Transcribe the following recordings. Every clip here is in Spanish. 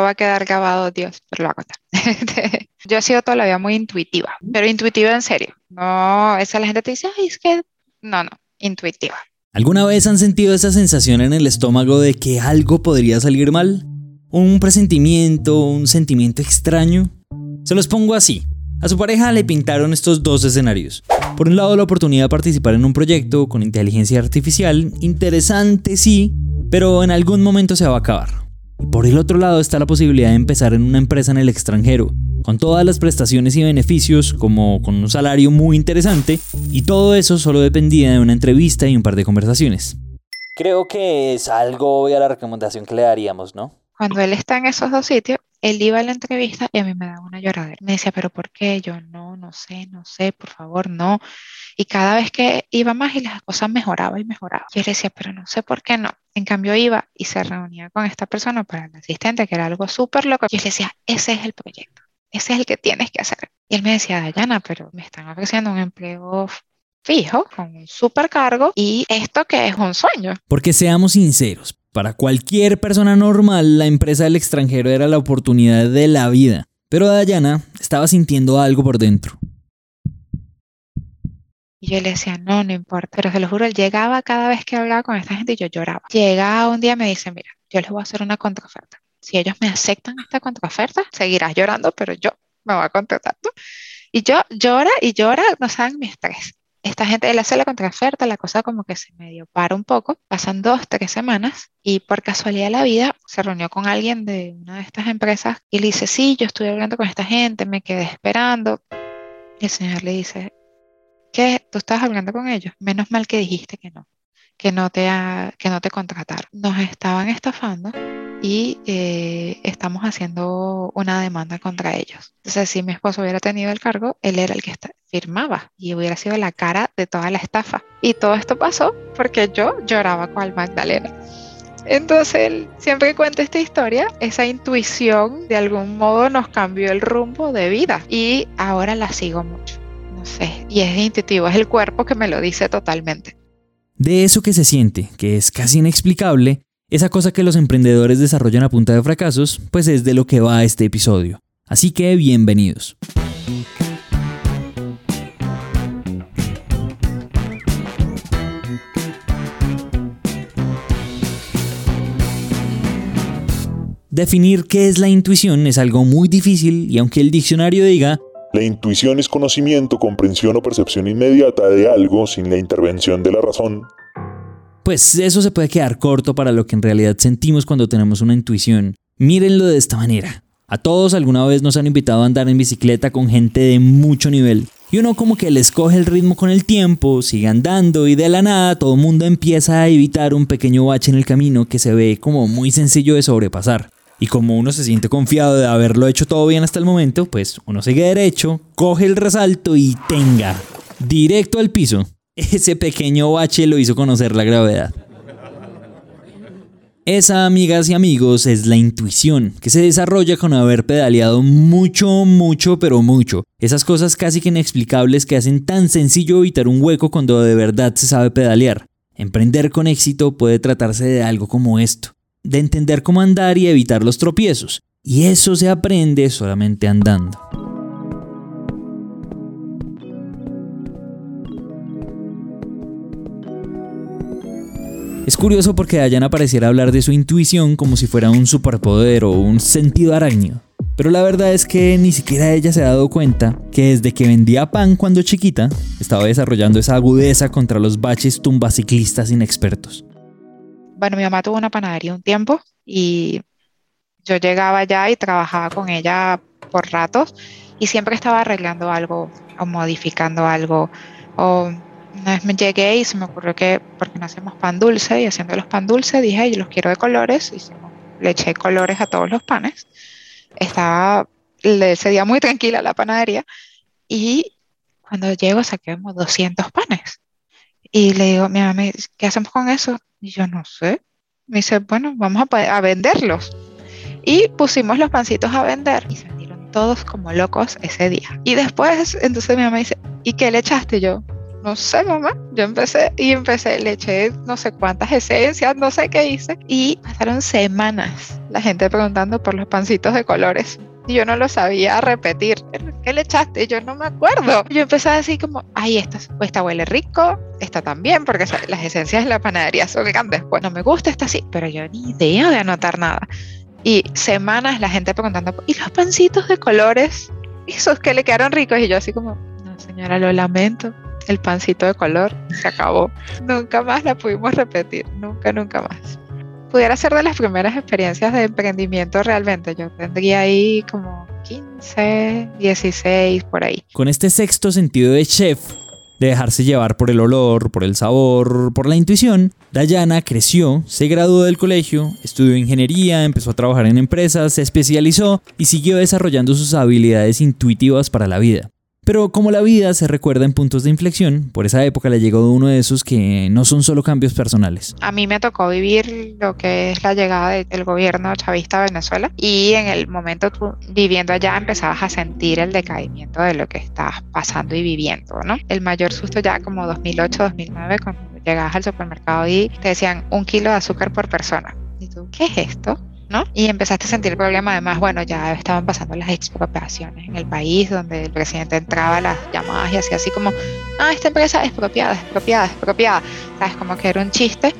Va a quedar grabado, Dios, pero lo va a contar. Yo he sido toda la vida muy intuitiva, pero intuitiva en serio. No, esa la gente te dice, ay, es que no, no, intuitiva. ¿Alguna vez han sentido esa sensación en el estómago de que algo podría salir mal? ¿Un presentimiento, un sentimiento extraño? Se los pongo así. A su pareja le pintaron estos dos escenarios. Por un lado, la oportunidad de participar en un proyecto con inteligencia artificial, interesante sí, pero en algún momento se va a acabar. Y por el otro lado está la posibilidad de empezar en una empresa en el extranjero, con todas las prestaciones y beneficios, como con un salario muy interesante, y todo eso solo dependía de una entrevista y un par de conversaciones. Creo que es algo obvia la recomendación que le daríamos, ¿no? Cuando él está en esos dos sitios, él iba a la entrevista y a mí me daba una lloradera. Me decía, pero ¿por qué? Yo no, no sé, no sé, por favor, no. Y cada vez que iba más y las cosas mejoraban y mejoraban. Yo le decía, pero no sé por qué no. En cambio iba y se reunía con esta persona para el asistente, que era algo súper loco. Y yo le decía, ese es el proyecto, ese es el que tienes que hacer. Y él me decía, Dayana, pero me están ofreciendo un empleo fijo, con un supercargo, y esto que es un sueño. Porque seamos sinceros, para cualquier persona normal, la empresa del extranjero era la oportunidad de la vida. Pero Dayana estaba sintiendo algo por dentro. Y yo le decía, no, no importa. Pero se lo juro, él llegaba cada vez que hablaba con esta gente y yo lloraba. Llegaba un día me dice, mira, yo les voy a hacer una contraoferta. Si ellos me aceptan esta contraoferta, seguirás llorando, pero yo me voy a contratar. Y yo llora y llora, no saben mi estrés esta gente, él hace la contraoferta, la cosa como que se medio para un poco, pasan dos, tres semanas y por casualidad de la vida se reunió con alguien de una de estas empresas y le dice, sí, yo estuve hablando con esta gente, me quedé esperando. Y el señor le dice, ¿qué? ¿Tú estabas hablando con ellos? Menos mal que dijiste que no, que no te, que no te contrataron. Nos estaban estafando y eh, estamos haciendo una demanda contra ellos. Entonces, si mi esposo hubiera tenido el cargo, él era el que firmaba y hubiera sido la cara de toda la estafa. Y todo esto pasó porque yo lloraba con Magdalena. Entonces, él, siempre que cuenta esta historia, esa intuición de algún modo nos cambió el rumbo de vida y ahora la sigo mucho. No sé, y es intuitivo, es el cuerpo que me lo dice totalmente. De eso que se siente, que es casi inexplicable, esa cosa que los emprendedores desarrollan a punta de fracasos, pues es de lo que va este episodio. Así que bienvenidos. Definir qué es la intuición es algo muy difícil y aunque el diccionario diga la intuición es conocimiento, comprensión o percepción inmediata de algo sin la intervención de la razón, pues eso se puede quedar corto para lo que en realidad sentimos cuando tenemos una intuición. Mírenlo de esta manera. A todos alguna vez nos han invitado a andar en bicicleta con gente de mucho nivel. Y uno como que les coge el ritmo con el tiempo, sigue andando y de la nada todo el mundo empieza a evitar un pequeño bache en el camino que se ve como muy sencillo de sobrepasar. Y como uno se siente confiado de haberlo hecho todo bien hasta el momento, pues uno sigue derecho, coge el resalto y tenga, directo al piso. Ese pequeño bache lo hizo conocer la gravedad. Esa, amigas y amigos, es la intuición, que se desarrolla con haber pedaleado mucho, mucho, pero mucho. Esas cosas casi que inexplicables que hacen tan sencillo evitar un hueco cuando de verdad se sabe pedalear. Emprender con éxito puede tratarse de algo como esto, de entender cómo andar y evitar los tropiezos. Y eso se aprende solamente andando. Es curioso porque Dayana pareciera hablar de su intuición como si fuera un superpoder o un sentido araño. Pero la verdad es que ni siquiera ella se ha dado cuenta que desde que vendía pan cuando chiquita, estaba desarrollando esa agudeza contra los baches tumbaciclistas inexpertos. Bueno, mi mamá tuvo una panadería un tiempo y yo llegaba allá y trabajaba con ella por ratos y siempre estaba arreglando algo o modificando algo o una vez me llegué y se me ocurrió que, porque no hacemos pan dulce, y haciendo los pan dulce dije, yo los quiero de colores, y le eché colores a todos los panes. Estaba ese día muy tranquila la panadería, y cuando llego saqué como 200 panes. Y le digo mi mamá, ¿qué hacemos con eso? Y yo no sé. Me dice, bueno, vamos a, a venderlos. Y pusimos los pancitos a vender y se todos como locos ese día. Y después, entonces mi mamá dice, ¿y qué le echaste yo? No sé, mamá. Yo empecé y empecé, le eché no sé cuántas esencias, no sé qué hice. Y pasaron semanas la gente preguntando por los pancitos de colores. Y yo no lo sabía repetir. ¿Qué le echaste? Yo no me acuerdo. Yo empecé a decir como, ay, esta, esta huele rico, esta también, porque las esencias de la panadería son grandes. Pues no me gusta esta sí, pero yo ni idea de anotar nada. Y semanas la gente preguntando, ¿y los pancitos de colores? Esos que le quedaron ricos. Y yo así como, no señora, lo lamento el pancito de color se acabó. Nunca más la pudimos repetir, nunca, nunca más. Pudiera ser de las primeras experiencias de emprendimiento realmente. Yo tendría ahí como 15, 16, por ahí. Con este sexto sentido de chef, de dejarse llevar por el olor, por el sabor, por la intuición, Dayana creció, se graduó del colegio, estudió ingeniería, empezó a trabajar en empresas, se especializó y siguió desarrollando sus habilidades intuitivas para la vida. Pero como la vida se recuerda en puntos de inflexión, por esa época le llegó uno de esos que no son solo cambios personales. A mí me tocó vivir lo que es la llegada del gobierno chavista a Venezuela y en el momento tú viviendo allá empezabas a sentir el decaimiento de lo que estabas pasando y viviendo, ¿no? El mayor susto ya como 2008, 2009 cuando llegabas al supermercado y te decían un kilo de azúcar por persona. ¿Y tú qué es esto? ¿No? Y empezaste a sentir el problema, además, bueno, ya estaban pasando las expropiaciones en el país, donde el presidente entraba a las llamadas y hacía así como, ah, esta empresa es expropiada, expropiada, expropiada, ¿sabes? Como que era un chiste.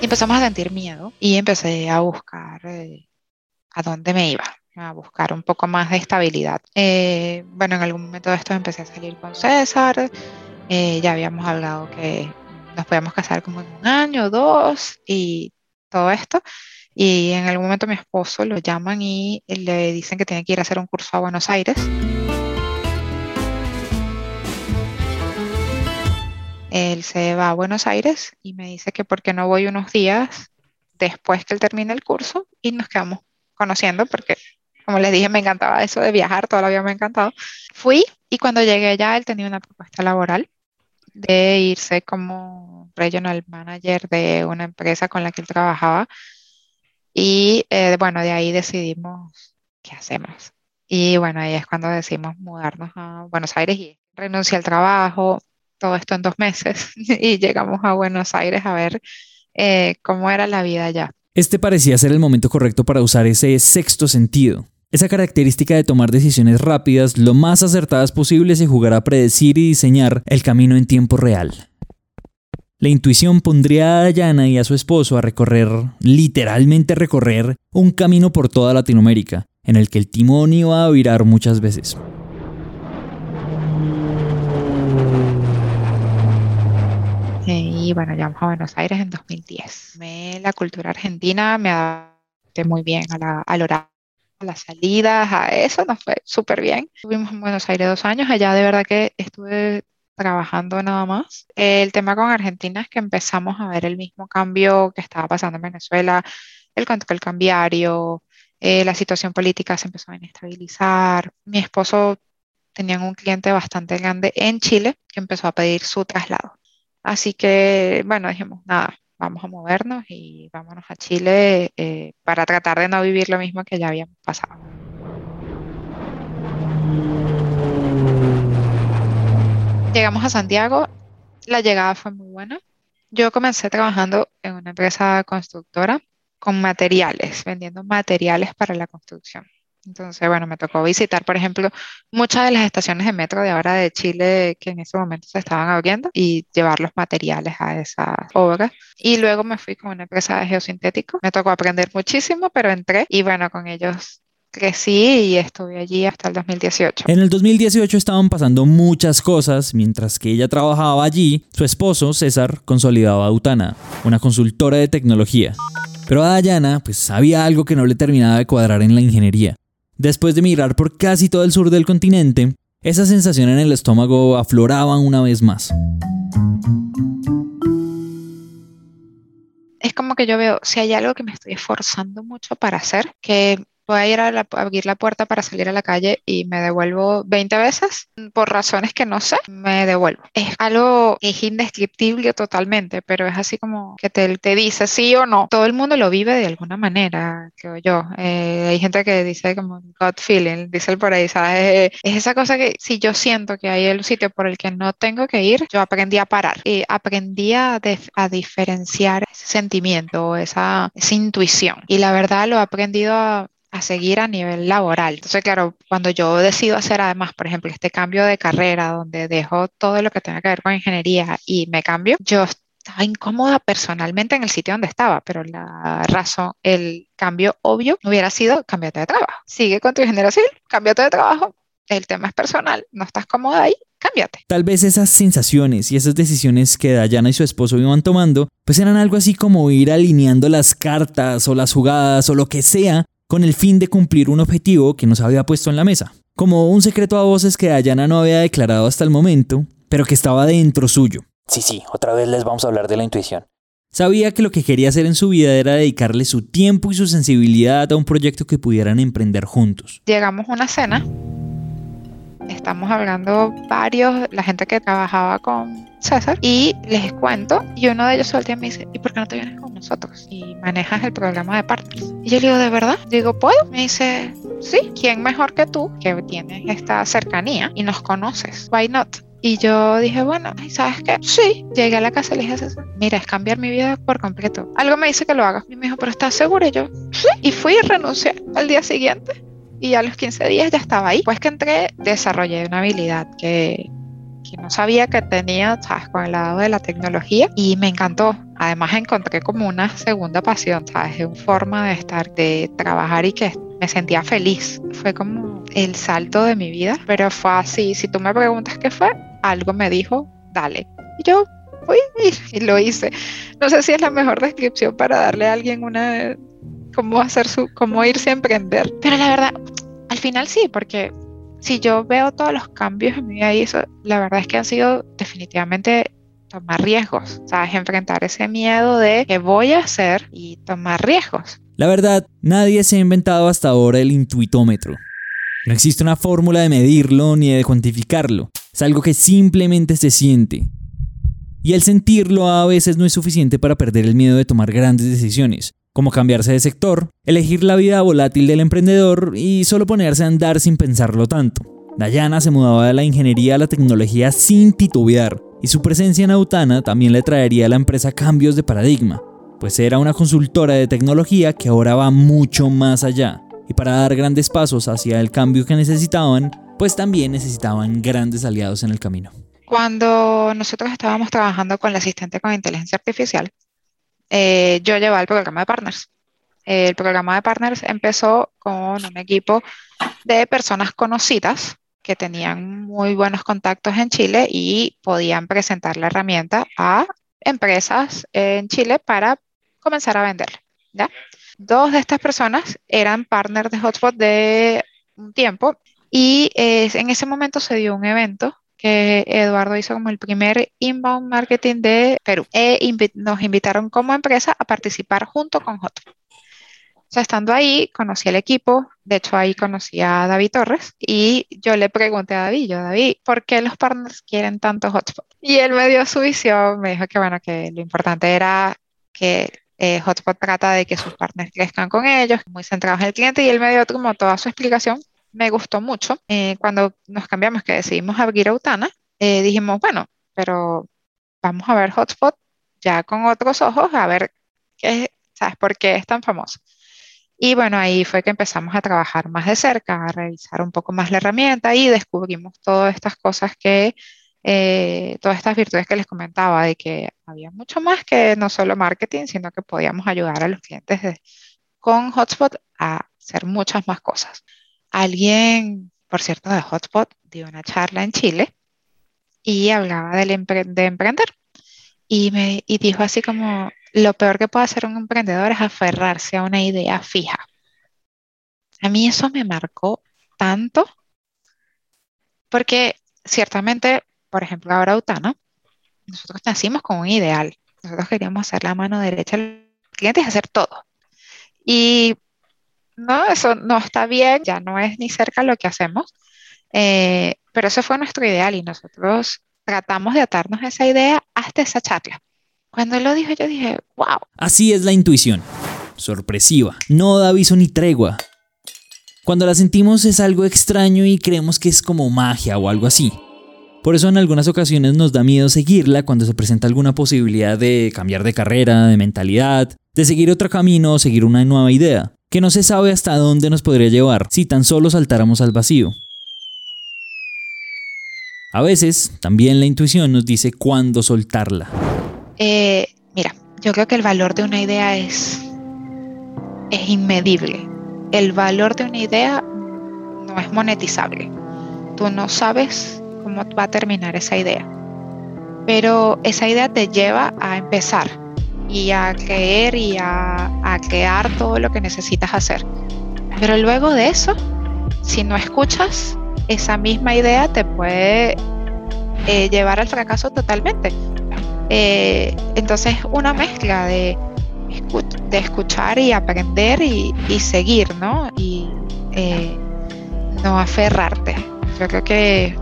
Y empezamos a sentir miedo y empecé a buscar eh, a dónde me iba, a buscar un poco más de estabilidad. Eh, bueno, en algún momento de esto empecé a salir con César, eh, ya habíamos hablado que nos podíamos casar como en un año dos y todo esto. Y en algún momento mi esposo lo llaman y le dicen que tiene que ir a hacer un curso a Buenos Aires. Él se va a Buenos Aires y me dice que por qué no voy unos días después que él termine el curso y nos quedamos conociendo porque, como les dije, me encantaba eso de viajar, todavía me ha encantado. Fui y cuando llegué ya él tenía una propuesta laboral de irse como regional manager de una empresa con la que él trabajaba y eh, bueno, de ahí decidimos qué hacemos. Y bueno, ahí es cuando decidimos mudarnos a Buenos Aires y renuncié al trabajo, todo esto en dos meses, y llegamos a Buenos Aires a ver eh, cómo era la vida allá. Este parecía ser el momento correcto para usar ese sexto sentido. Esa característica de tomar decisiones rápidas, lo más acertadas posibles y jugar a predecir y diseñar el camino en tiempo real. La intuición pondría a Dayana y a su esposo a recorrer, literalmente recorrer, un camino por toda Latinoamérica, en el que el timón iba a virar muchas veces. Y bueno, llegamos a Buenos Aires en 2010. Me, la cultura argentina me adapté muy bien a la, al horario, a las salidas, a eso nos fue súper bien. Estuvimos en Buenos Aires dos años, allá de verdad que estuve trabajando nada más. El tema con Argentina es que empezamos a ver el mismo cambio que estaba pasando en Venezuela, el control cambiario, eh, la situación política se empezó a inestabilizar. Mi esposo tenía un cliente bastante grande en Chile que empezó a pedir su traslado. Así que, bueno, dijimos, nada, vamos a movernos y vámonos a Chile eh, para tratar de no vivir lo mismo que ya habíamos pasado. Llegamos a Santiago, la llegada fue muy buena. Yo comencé trabajando en una empresa constructora con materiales, vendiendo materiales para la construcción. Entonces, bueno, me tocó visitar, por ejemplo, muchas de las estaciones de metro de ahora de Chile que en ese momento se estaban abriendo y llevar los materiales a esas obras. Y luego me fui con una empresa de geosintético. Me tocó aprender muchísimo, pero entré y bueno, con ellos crecí y estuve allí hasta el 2018. En el 2018 estaban pasando muchas cosas, mientras que ella trabajaba allí, su esposo, César, consolidaba Autana, una consultora de tecnología. Pero a Dayana, pues había algo que no le terminaba de cuadrar en la ingeniería. Después de mirar por casi todo el sur del continente, esa sensación en el estómago afloraba una vez más. Es como que yo veo, si hay algo que me estoy esforzando mucho para hacer, que voy a ir a, abrir la puerta para salir a la calle y me devuelvo 20 veces por razones que no sé, me devuelvo. Es algo es indescriptible totalmente, pero es así como que te, te dice sí o no. Todo el mundo lo vive de alguna manera, creo yo. Eh, hay gente que dice como gut feeling, dice el por ahí, ¿sabes? Es esa cosa que si yo siento que hay el sitio por el que no tengo que ir, yo aprendí a parar y aprendí a, a diferenciar ese sentimiento, esa, esa intuición. Y la verdad lo he aprendido a a seguir a nivel laboral. Entonces, claro, cuando yo decido hacer además, por ejemplo, este cambio de carrera donde dejo todo lo que tenga que ver con ingeniería y me cambio, yo estaba incómoda personalmente en el sitio donde estaba, pero la razón, el cambio obvio hubiera sido cámbiate de trabajo. Sigue con tu ingeniería civil, cámbiate de trabajo. El tema es personal, no estás cómoda ahí, cámbiate. Tal vez esas sensaciones y esas decisiones que Dayana y su esposo iban tomando, pues eran algo así como ir alineando las cartas o las jugadas o lo que sea con el fin de cumplir un objetivo que nos había puesto en la mesa, como un secreto a voces que Dayana no había declarado hasta el momento, pero que estaba dentro suyo. Sí, sí, otra vez les vamos a hablar de la intuición. Sabía que lo que quería hacer en su vida era dedicarle su tiempo y su sensibilidad a un proyecto que pudieran emprender juntos. Llegamos a una cena, estamos hablando varios, la gente que trabajaba con César, y les cuento, y uno de ellos suelta me dice, ¿y por qué no te vienes con nosotros? Y manejas el programa de partners. Y yo le digo, ¿de verdad? Digo, ¿puedo? Me dice, sí, ¿quién mejor que tú que tienes esta cercanía y nos conoces? Why not? Y yo dije, bueno, ¿sabes qué? Sí, llegué a la casa y le dije, César, mira, es cambiar mi vida por completo. Algo me dice que lo haga. Y me dijo, pero ¿estás segura? Y yo, sí. Y fui y renuncié al día siguiente. Y a los 15 días ya estaba ahí. Pues que entré, desarrollé una habilidad que, no sabía que tenía, ¿sabes? Con el lado de la tecnología y me encantó. Además encontré como una segunda pasión, ¿sabes? Una forma de estar, de trabajar y que me sentía feliz. Fue como el salto de mi vida, pero fue así. Si tú me preguntas qué fue, algo me dijo, dale. Y yo fui y lo hice. No sé si es la mejor descripción para darle a alguien una cómo hacer su, cómo irse a emprender. Pero la verdad, al final sí, porque si yo veo todos los cambios en mi vida y eso, la verdad es que han sido definitivamente tomar riesgos, ¿sabes? Enfrentar ese miedo de qué voy a hacer y tomar riesgos. La verdad, nadie se ha inventado hasta ahora el intuitómetro. No existe una fórmula de medirlo ni de cuantificarlo. Es algo que simplemente se siente. Y el sentirlo a veces no es suficiente para perder el miedo de tomar grandes decisiones, como cambiarse de sector, elegir la vida volátil del emprendedor y solo ponerse a andar sin pensarlo tanto. Dayana se mudaba de la ingeniería a la tecnología sin titubear, y su presencia en Autana también le traería a la empresa cambios de paradigma, pues era una consultora de tecnología que ahora va mucho más allá, y para dar grandes pasos hacia el cambio que necesitaban, pues también necesitaban grandes aliados en el camino. Cuando nosotros estábamos trabajando con el asistente con inteligencia artificial, eh, yo llevaba el programa de partners. el programa de partners empezó con un equipo de personas conocidas que tenían muy buenos contactos en Chile y podían presentar la herramienta a empresas en Chile para comenzar a venderla. ¿ya? Dos de estas personas eran partners de Hotspot de un tiempo y eh, en ese momento se dio un evento que Eduardo hizo como el primer inbound marketing de Perú. E nos invitaron como empresa a participar junto con Hotspot. O sea, estando ahí, conocí al equipo, de hecho ahí conocí a David Torres y yo le pregunté a David, yo David, ¿por qué los partners quieren tanto Hotspot? Y él me dio su visión, me dijo que bueno, que lo importante era que eh, Hotspot trata de que sus partners crezcan con ellos, muy centrados en el cliente y él me dio como toda su explicación me gustó mucho. Eh, cuando nos cambiamos, que decidimos abrir Autana, eh, dijimos, bueno, pero vamos a ver Hotspot ya con otros ojos, a ver qué, ¿sabes? por qué es tan famoso. Y bueno, ahí fue que empezamos a trabajar más de cerca, a revisar un poco más la herramienta y descubrimos todas estas cosas que, eh, todas estas virtudes que les comentaba, de que había mucho más que no solo marketing, sino que podíamos ayudar a los clientes con Hotspot a hacer muchas más cosas. Alguien, por cierto, de Hotspot dio una charla en Chile y hablaba de emprender. Y, me, y dijo así como, lo peor que puede hacer un emprendedor es aferrarse a una idea fija. A mí eso me marcó tanto porque ciertamente, por ejemplo, ahora Utana, nosotros nacimos con un ideal. Nosotros queríamos hacer la mano derecha al cliente hacer todo. Y no, eso no está bien, ya no es ni cerca lo que hacemos. Eh, pero ese fue nuestro ideal y nosotros tratamos de atarnos a esa idea hasta esa charla. Cuando él lo dijo, yo dije, wow. Así es la intuición. Sorpresiva. No da aviso ni tregua. Cuando la sentimos es algo extraño y creemos que es como magia o algo así. Por eso en algunas ocasiones nos da miedo seguirla cuando se presenta alguna posibilidad de cambiar de carrera, de mentalidad, de seguir otro camino o seguir una nueva idea, que no se sabe hasta dónde nos podría llevar si tan solo saltáramos al vacío. A veces también la intuición nos dice cuándo soltarla. Eh, mira, yo creo que el valor de una idea es, es inmedible. El valor de una idea no es monetizable. Tú no sabes cómo va a terminar esa idea. Pero esa idea te lleva a empezar y a creer y a, a crear todo lo que necesitas hacer. Pero luego de eso, si no escuchas, esa misma idea te puede eh, llevar al fracaso totalmente. Eh, entonces, una mezcla de, de escuchar y aprender y, seguir, ¿no? Y eh, no aferrarte. Yo creo que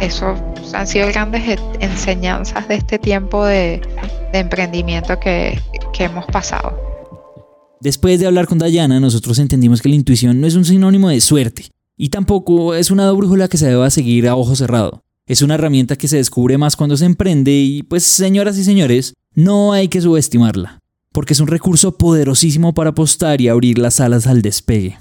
eso han sido grandes enseñanzas de este tiempo de, de emprendimiento que, que hemos pasado. Después de hablar con Dayana, nosotros entendimos que la intuición no es un sinónimo de suerte, y tampoco es una brújula que se deba seguir a ojo cerrado. Es una herramienta que se descubre más cuando se emprende y pues señoras y señores, no hay que subestimarla, porque es un recurso poderosísimo para apostar y abrir las alas al despegue.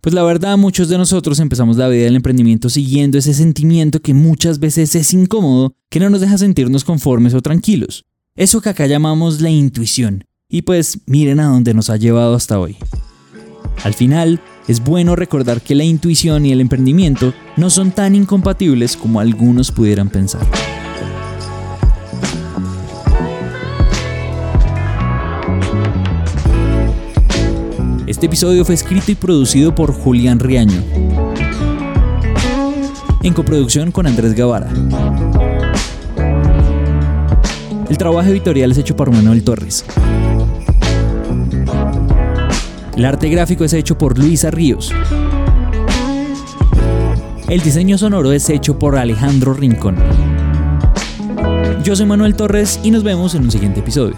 Pues la verdad, muchos de nosotros empezamos la vida del emprendimiento siguiendo ese sentimiento que muchas veces es incómodo, que no nos deja sentirnos conformes o tranquilos. Eso que acá llamamos la intuición. Y pues miren a dónde nos ha llevado hasta hoy. Al final, es bueno recordar que la intuición y el emprendimiento no son tan incompatibles como algunos pudieran pensar. Este episodio fue escrito y producido por Julián Riaño, en coproducción con Andrés Guevara. El trabajo editorial es hecho por Manuel Torres. El arte gráfico es hecho por Luisa Ríos. El diseño sonoro es hecho por Alejandro Rincón. Yo soy Manuel Torres y nos vemos en un siguiente episodio.